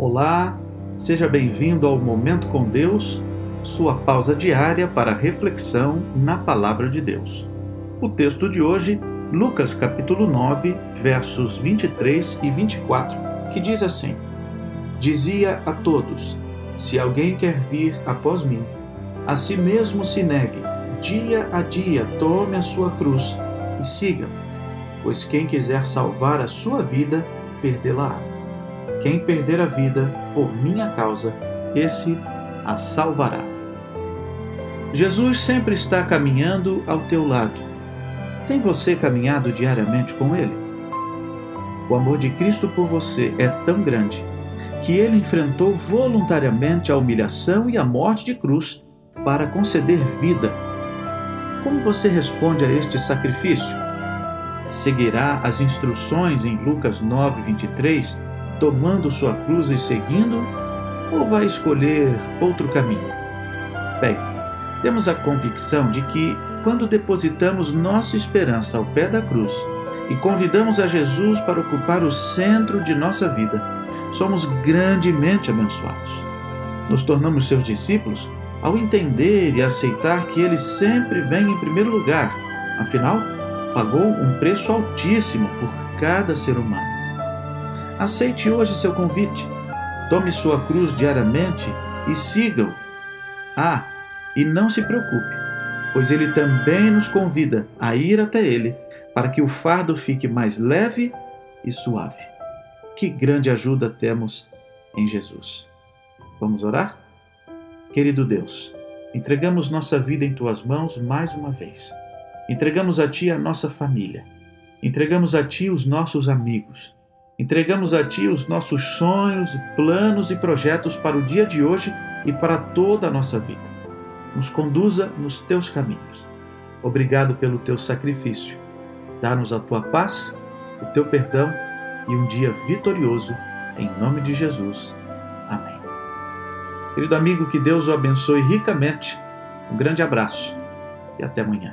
Olá, seja bem-vindo ao Momento com Deus, sua pausa diária para reflexão na Palavra de Deus. O texto de hoje, Lucas capítulo 9, versos 23 e 24, que diz assim: Dizia a todos: Se alguém quer vir após mim, a si mesmo se negue, dia a dia tome a sua cruz e siga-me, pois quem quiser salvar a sua vida, perdê-la-á quem perder a vida por minha causa, esse a salvará. Jesus sempre está caminhando ao teu lado. Tem você caminhado diariamente com Ele? O amor de Cristo por você é tão grande que ele enfrentou voluntariamente a humilhação e a morte de cruz para conceder vida. Como você responde a este sacrifício? Seguirá as instruções em Lucas 9, 23 tomando sua cruz e seguindo, ou vai escolher outro caminho? Bem, temos a convicção de que, quando depositamos nossa esperança ao pé da cruz e convidamos a Jesus para ocupar o centro de nossa vida, somos grandemente abençoados. Nos tornamos seus discípulos ao entender e aceitar que Ele sempre vem em primeiro lugar, afinal, pagou um preço altíssimo por cada ser humano. Aceite hoje seu convite. Tome sua cruz diariamente e siga-o. Ah, e não se preocupe, pois ele também nos convida a ir até ele, para que o fardo fique mais leve e suave. Que grande ajuda temos em Jesus. Vamos orar? Querido Deus, entregamos nossa vida em tuas mãos mais uma vez. Entregamos a ti a nossa família. Entregamos a ti os nossos amigos Entregamos a Ti os nossos sonhos, planos e projetos para o dia de hoje e para toda a nossa vida. Nos conduza nos Teus caminhos. Obrigado pelo Teu sacrifício. Dá-nos a Tua paz, o Teu perdão e um dia vitorioso, em nome de Jesus. Amém. Querido amigo, que Deus o abençoe ricamente. Um grande abraço e até amanhã.